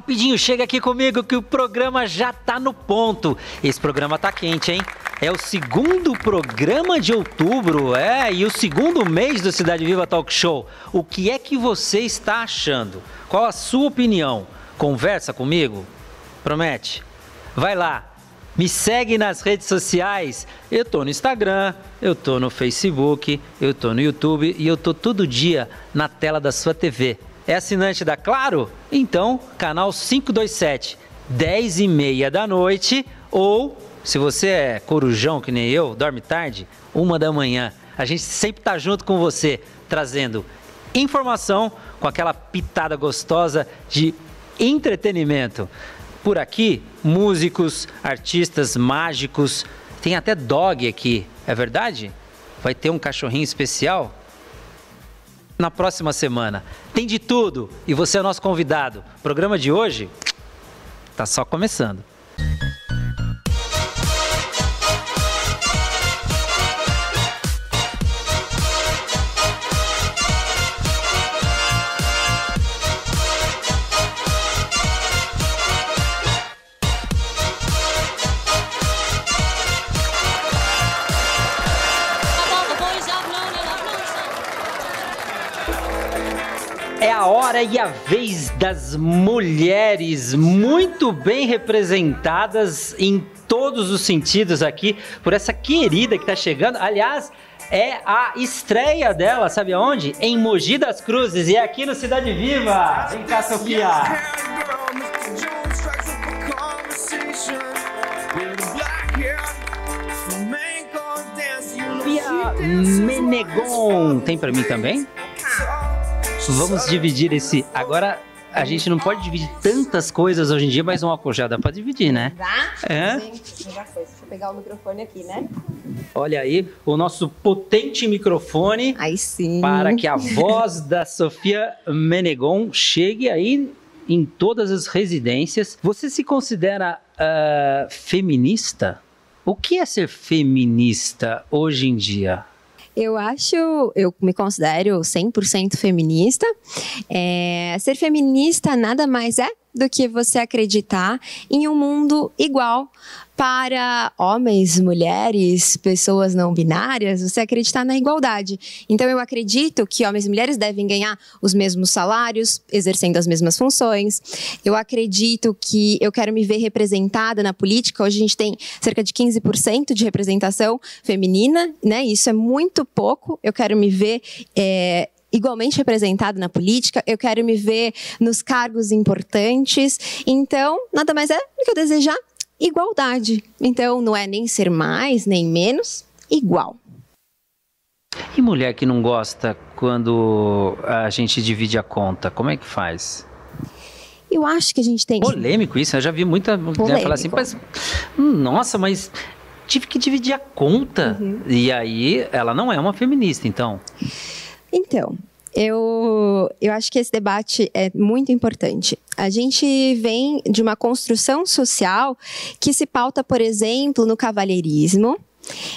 Rapidinho, chega aqui comigo que o programa já tá no ponto. Esse programa tá quente, hein? É o segundo programa de outubro, é, e o segundo mês do Cidade Viva Talk Show. O que é que você está achando? Qual a sua opinião? Conversa comigo? Promete? Vai lá, me segue nas redes sociais. Eu tô no Instagram, eu tô no Facebook, eu tô no YouTube e eu tô todo dia na tela da sua TV. É assinante da Claro? Então, canal 527, 10 e meia da noite ou, se você é corujão que nem eu, dorme tarde, uma da manhã. A gente sempre tá junto com você, trazendo informação com aquela pitada gostosa de entretenimento. Por aqui, músicos, artistas, mágicos, tem até dog aqui, é verdade? Vai ter um cachorrinho especial? Na próxima semana. Tem de tudo e você é nosso convidado. O programa de hoje tá só começando. A hora e a vez das mulheres muito bem representadas em todos os sentidos aqui por essa querida que está chegando. Aliás, é a estreia dela, sabe aonde? Em Mogi das Cruzes e é aqui no Cidade Viva. Vem cá, Sofia. Sofia Menegon. Tem pra mim também? Vamos dividir esse. Agora a gente não pode dividir tantas coisas hoje em dia, mas um álcool já dá pra dividir, né? Dá? É. Melhor coisa. Deixa eu pegar o microfone aqui, né? Olha aí, o nosso potente microfone Aí sim. para que a voz da Sofia Menegon chegue aí em todas as residências. Você se considera ah, feminista? O que é ser feminista hoje em dia? Eu acho, eu me considero 100% feminista. É, ser feminista nada mais é do que você acreditar em um mundo igual para homens, mulheres, pessoas não binárias, você acreditar na igualdade. Então eu acredito que homens e mulheres devem ganhar os mesmos salários, exercendo as mesmas funções. Eu acredito que eu quero me ver representada na política. Hoje a gente tem cerca de 15% de representação feminina, né? Isso é muito pouco. Eu quero me ver é, igualmente representado na política, eu quero me ver nos cargos importantes. Então, nada mais é do que eu desejar igualdade. Então, não é nem ser mais, nem menos, igual. E mulher que não gosta quando a gente divide a conta, como é que faz? Eu acho que a gente tem que Polêmico isso, eu já vi muita mulher falar assim, mas, hum, nossa, mas tive que dividir a conta. Uhum. E aí ela não é uma feminista, então. Então, eu, eu acho que esse debate é muito importante. A gente vem de uma construção social que se pauta, por exemplo, no cavalheirismo.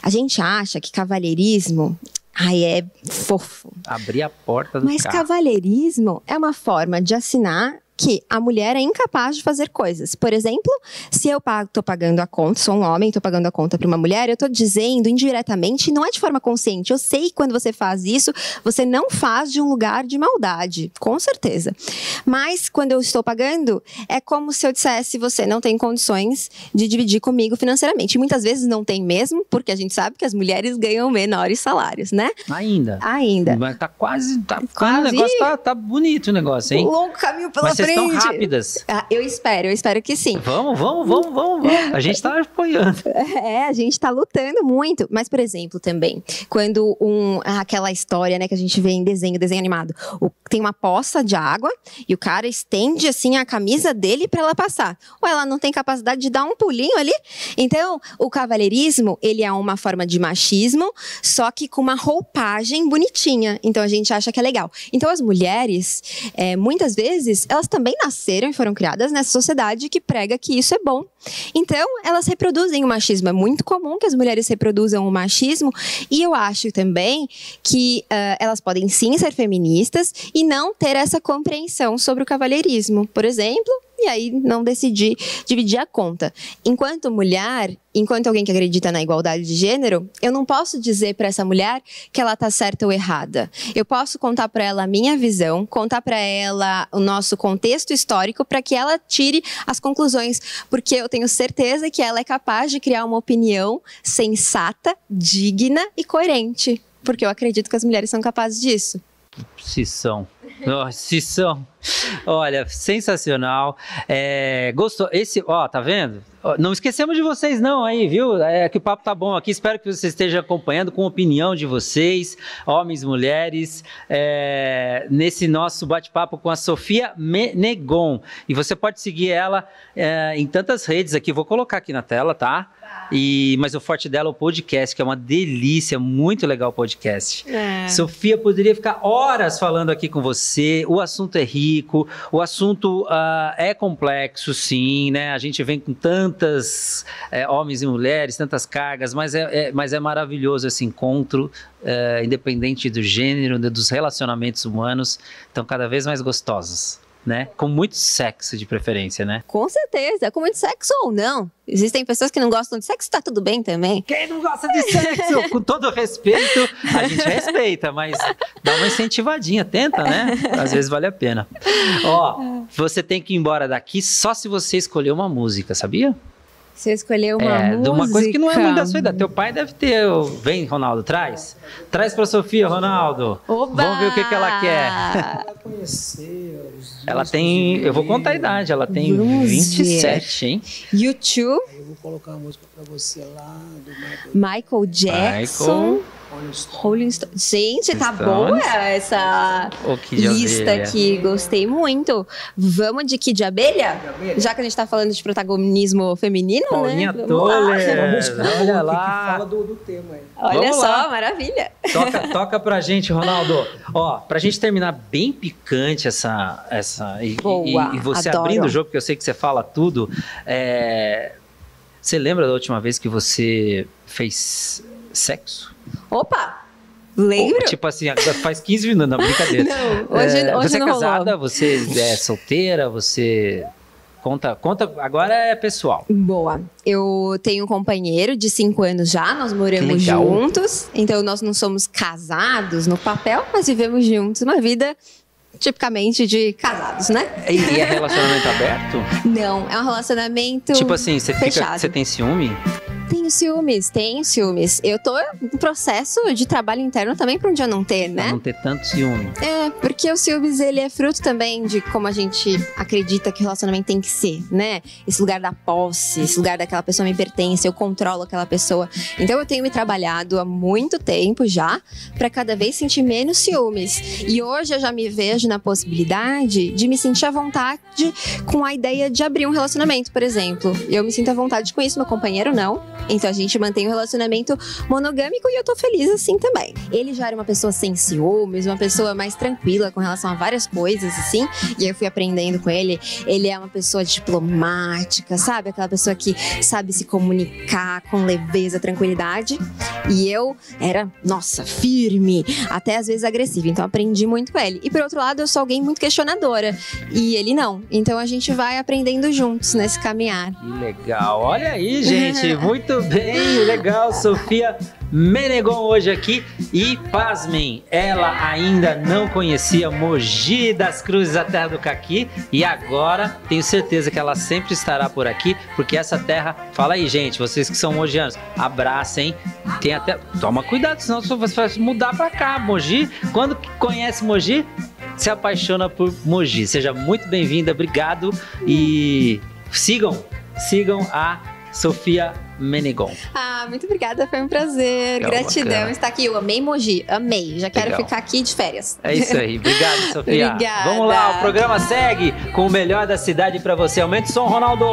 A gente acha que cavalheirismo ai, é fofo. Abrir a porta do Mas carro. cavalheirismo é uma forma de assinar que a mulher é incapaz de fazer coisas. Por exemplo, se eu estou pagando a conta, sou um homem, estou pagando a conta para uma mulher, eu estou dizendo indiretamente, não é de forma consciente. Eu sei que quando você faz isso, você não faz de um lugar de maldade, com certeza. Mas quando eu estou pagando, é como se eu dissesse, você não tem condições de dividir comigo financeiramente. E muitas vezes não tem mesmo, porque a gente sabe que as mulheres ganham menores salários, né? Ainda. Ainda. Mas tá quase. Tá, Quase. O negócio tá, tá bonito o negócio, hein? Um longo caminho pela vocês estão rápidas. Ah, eu espero, eu espero que sim. Vamos, vamos, vamos, vamos, vamos. A gente tá apoiando. É, a gente tá lutando muito. Mas, por exemplo, também, quando um, aquela história, né, que a gente vê em desenho, desenho animado, o- tem uma poça de água e o cara estende assim a camisa dele para ela passar. Ou ela não tem capacidade de dar um pulinho ali? Então, o cavalheirismo, ele é uma forma de machismo, só que com uma roupagem bonitinha. Então a gente acha que é legal. Então as mulheres, é, muitas vezes, elas também nasceram e foram criadas nessa sociedade que prega que isso é bom. Então, elas reproduzem o machismo. É muito comum que as mulheres reproduzam o machismo. E eu acho também que ah, elas podem sim ser feministas e não ter essa compreensão sobre o cavalheirismo. Por exemplo, e aí não decidi dividir a conta. Enquanto mulher, enquanto alguém que acredita na igualdade de gênero, eu não posso dizer para essa mulher que ela tá certa ou errada. Eu posso contar para ela a minha visão, contar para ela o nosso contexto histórico para que ela tire as conclusões, porque eu tenho certeza que ela é capaz de criar uma opinião sensata, digna e coerente, porque eu acredito que as mulheres são capazes disso. Se são. Oh, se são. Olha, sensacional. É, gostou? Esse, ó, tá vendo? Não esquecemos de vocês, não, aí, viu? É que o papo tá bom aqui. Espero que você esteja acompanhando com a opinião de vocês, homens, mulheres, é, nesse nosso bate-papo com a Sofia Menegon. E você pode seguir ela é, em tantas redes aqui. Vou colocar aqui na tela, tá? E, mas o forte dela é o podcast, que é uma delícia, muito legal o podcast. É. Sofia poderia ficar horas falando aqui com você. O assunto é rico, o assunto uh, é complexo, sim, né? A gente vem com tantas é, homens e mulheres, tantas cargas, mas é, é mas é maravilhoso esse encontro, é, independente do gênero, dos relacionamentos humanos, estão cada vez mais gostosos né? Com muito sexo de preferência, né? Com certeza, com muito sexo ou não. Existem pessoas que não gostam de sexo, tá tudo bem também. Quem não gosta de sexo? com todo respeito, a gente respeita, mas dá uma incentivadinha, tenta, né? Às vezes vale a pena. Ó, você tem que ir embora daqui só se você escolher uma música, sabia? Você escolheu uma é, música. De uma coisa que não é muito da sua idade. Teu pai deve ter. Vem, Ronaldo, traz. Traz pra Sofia, Ronaldo. Oba! Vamos ver o que, que ela quer. ela tem. Eu vou contar a idade. Ela tem Vamos 27, ver. hein? YouTube. Eu vou colocar uma música pra você lá do Michael, Michael Jackson. Michael. Rolling Stone. Gente, tá boa essa lista aqui. Gostei muito. Vamos de Kid Abelha? Abelha? Já que a gente tá falando de protagonismo feminino, Paulinha né? Toller. Olha lá. fala do, do tema aí. Olha Vamos só, lá. maravilha. Toca, toca pra gente, Ronaldo. Ó, pra gente terminar bem picante essa... essa e, boa, e, e você adoro. abrindo o jogo, porque eu sei que você fala tudo. É, você lembra da última vez que você fez sexo? Opa! Lembro? tipo assim, faz 15 minutos, não, brincadeira. Não, hoje, é, hoje você não é casada, rolou. você é solteira, você. Conta, conta, agora é pessoal. Boa. Eu tenho um companheiro de cinco anos já, nós moramos juntos. Então nós não somos casados no papel, mas vivemos juntos uma vida tipicamente de casados, né? E é relacionamento aberto? Não, é um relacionamento. Tipo assim, você fica, você tem ciúme? Tenho ciúmes, tenho ciúmes. Eu tô em processo de trabalho interno também para um dia não ter, né? Pra não ter tanto ciúme. É, porque o ciúmes ele é fruto também de como a gente acredita que o relacionamento tem que ser, né? Esse lugar da posse, esse lugar daquela pessoa me pertence, eu controlo aquela pessoa. Então eu tenho me trabalhado há muito tempo já para cada vez sentir menos ciúmes. E hoje eu já me vejo na possibilidade de me sentir à vontade com a ideia de abrir um relacionamento, por exemplo. Eu me sinto à vontade com isso, meu companheiro não. Então a gente mantém um relacionamento monogâmico e eu tô feliz assim também. Ele já era uma pessoa sem ciúmes, uma pessoa mais tranquila com relação a várias coisas, assim. E aí eu fui aprendendo com ele. Ele é uma pessoa diplomática, sabe? Aquela pessoa que sabe se comunicar com leveza, tranquilidade. E eu era, nossa, firme, até às vezes agressiva. Então aprendi muito com ele. E por outro lado, eu sou alguém muito questionadora. E ele não. Então a gente vai aprendendo juntos nesse caminhar. Que legal. Olha aí, gente. muito bem, legal, Sofia Menegon hoje aqui. E pasmem, ela ainda não conhecia Mogi das Cruzes, a terra do caqui. E agora tenho certeza que ela sempre estará por aqui, porque essa terra, fala aí gente, vocês que são mogianos, abracem, tem até, toma cuidado, senão você vai mudar pra cá, Mogi, quando conhece Mogi, se apaixona por Mogi, seja muito bem-vinda, obrigado. E sigam, sigam a Sofia Menegon. Ah, muito obrigada, foi um prazer. Legal, Gratidão bacana. estar aqui. Eu amei Mogi, amei. Já quero Legal. ficar aqui de férias. É isso aí. Obrigado, Sofia. Obrigada. Vamos lá, o programa segue com o melhor da cidade para você. Aumenta o som, Ronaldo.